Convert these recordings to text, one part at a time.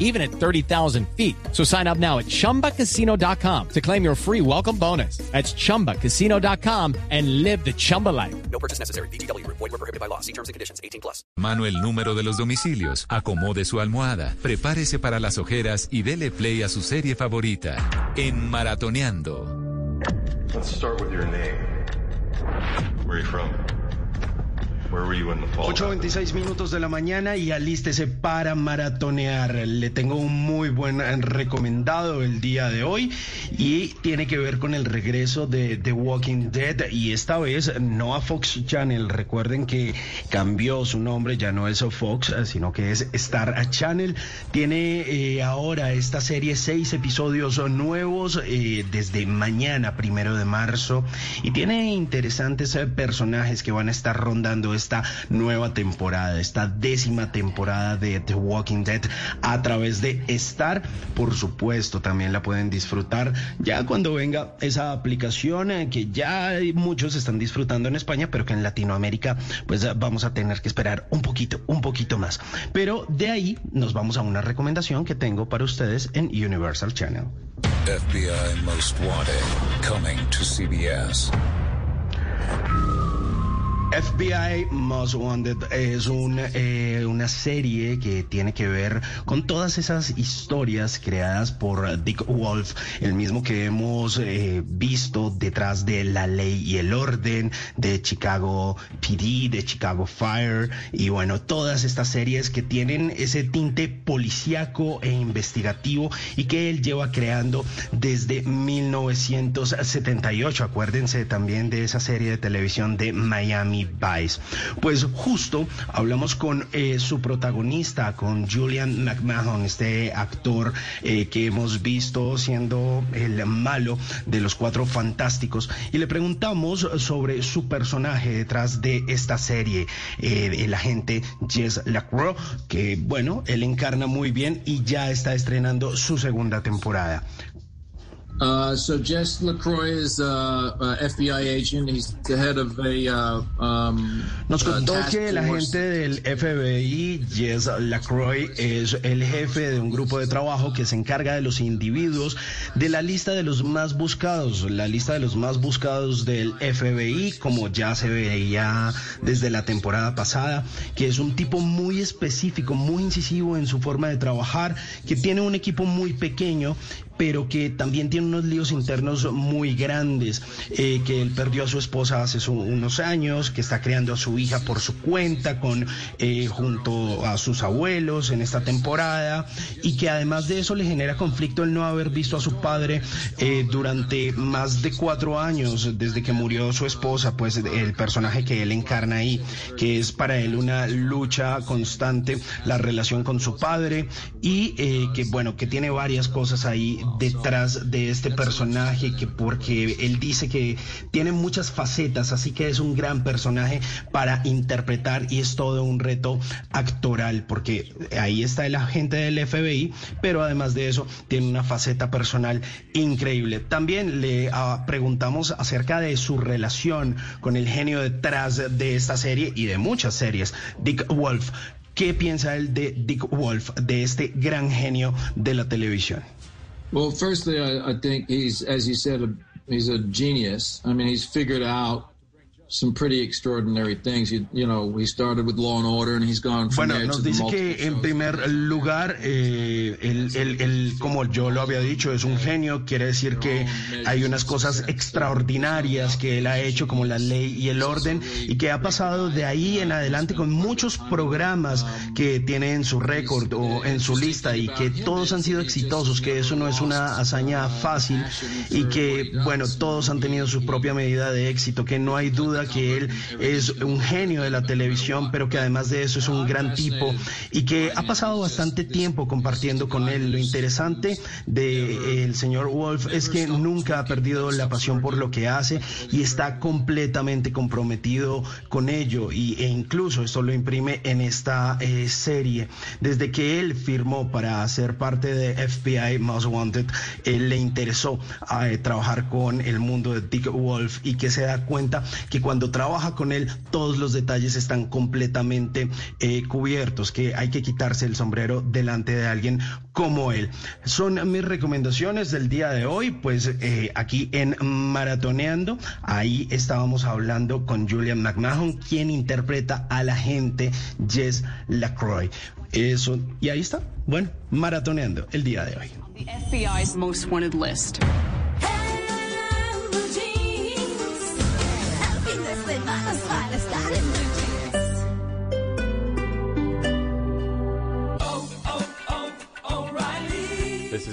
even at 30,000 feet. So sign up now at chumbacasino.com to claim your free welcome bonus. That's chumbacasino.com and live the Chumba life. No purchase necessary. BGW. Void were prohibited by law. See terms and conditions. 18 plus. Mano el número de los domicilios, acomode su almohada, prepárese para las ojeras y dele play a su serie favorita. En Maratoneando. Let's start with your name. Where are you from? 8.26 minutos de la mañana y alístese para maratonear. Le tengo un muy buen recomendado el día de hoy y tiene que ver con el regreso de The Walking Dead y esta vez no a Fox Channel. Recuerden que cambió su nombre, ya no es Fox, sino que es Star Channel. Tiene eh, ahora esta serie seis episodios nuevos eh, desde mañana, primero de marzo, y tiene interesantes eh, personajes que van a estar rondando esta nueva temporada, esta décima temporada de The Walking Dead a través de Star. Por supuesto, también la pueden disfrutar ya cuando venga esa aplicación eh, que ya muchos están disfrutando en España, pero que en Latinoamérica pues vamos a tener que esperar un poquito, un poquito más. Pero de ahí nos vamos a una recomendación que tengo para ustedes en Universal Channel. FBI Most Wanted, coming to CBS. FBI Most Wanted es un, eh, una serie que tiene que ver con todas esas historias creadas por Dick Wolf, el mismo que hemos eh, visto detrás de La Ley y el Orden, de Chicago PD, de Chicago Fire, y bueno, todas estas series que tienen ese tinte policíaco e investigativo y que él lleva creando desde 1978. Acuérdense también de esa serie de televisión de Miami Pues justo hablamos con eh, su protagonista, con Julian McMahon, este actor eh, que hemos visto siendo el malo de los cuatro fantásticos, y le preguntamos sobre su personaje detrás de esta serie, eh, el agente Jess Lacroix, que bueno, él encarna muy bien y ya está estrenando su segunda temporada. Uh, so Jess LaCroix is uh, a FBI agent. He's the head of a. Uh, um, Nos contó uh, que el agente del FBI, Jess Lacroix, es el jefe de un grupo de trabajo que se encarga de los individuos de la lista de los más buscados, la lista de los más buscados del FBI, como ya se veía desde la temporada pasada, que es un tipo muy específico, muy incisivo en su forma de trabajar, que tiene un equipo muy pequeño pero que también tiene unos líos internos muy grandes, eh, que él perdió a su esposa hace unos años, que está criando a su hija por su cuenta, con eh, junto a sus abuelos en esta temporada, y que además de eso le genera conflicto el no haber visto a su padre eh, durante más de cuatro años, desde que murió su esposa, pues el personaje que él encarna ahí, que es para él una lucha constante, la relación con su padre, y que bueno, que tiene varias cosas ahí detrás de este personaje que porque él dice que tiene muchas facetas, así que es un gran personaje para interpretar y es todo un reto actoral porque ahí está el agente del FBI, pero además de eso tiene una faceta personal increíble. También le ah, preguntamos acerca de su relación con el genio detrás de esta serie y de muchas series, Dick Wolf. ¿Qué piensa él de Dick Wolf, de este gran genio de la televisión? Well, firstly, I, I think he's, as you said, a, he's a genius. I mean, he's figured out some pretty extraordinary things. You, you know, he started with Law and Order, and he's gone from Bueno, nos dice que en primer lugar, eh, él, él- él, como yo lo había dicho, es un genio, quiere decir que hay unas cosas extraordinarias que él ha hecho, como la ley y el orden, y que ha pasado de ahí en adelante con muchos programas que tiene en su récord o en su lista y que todos han sido exitosos, que eso no es una hazaña fácil y que, bueno, todos han tenido su propia medida de éxito, que no hay duda duda que él es un genio de la televisión, pero que además de eso es un gran tipo y que ha pasado bastante tiempo compartiendo con él. Lo interesante del señor Wolf es que nunca ha perdido la pasión por lo que hace y está completamente comprometido con ello y, e incluso esto lo imprime en esta eh, serie. Desde que él firmó para ser parte de FBI Most Wanted, él le interesó eh, trabajar con el mundo de Dick Wolf y que se da cuenta que cuando trabaja con él todos los detalles están completamente eh, cubiertos, que hay que quitarse el sombrero delante de alguien como él. Son mis recomendaciones del día de hoy, pues eh, aquí en Maratoneando, ahí estábamos hablando con Julian McMahon, quien interpreta a la gente Jess LaCroix. Eso, y ahí está, bueno, maratoneando el día de hoy.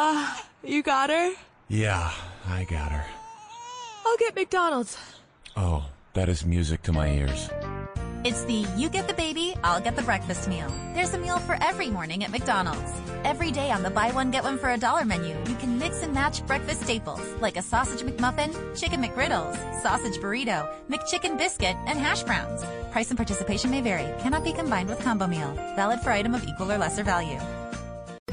Uh, you got her? Yeah, I got her. I'll get McDonald's. Oh, that is music to my ears. It's the you get the baby, I'll get the breakfast meal. There's a meal for every morning at McDonald's. Every day on the buy one get one for a dollar menu, you can mix and match breakfast staples like a sausage McMuffin, chicken McGriddles, sausage burrito, McChicken biscuit, and hash browns. Price and participation may vary. Cannot be combined with combo meal. Valid for item of equal or lesser value.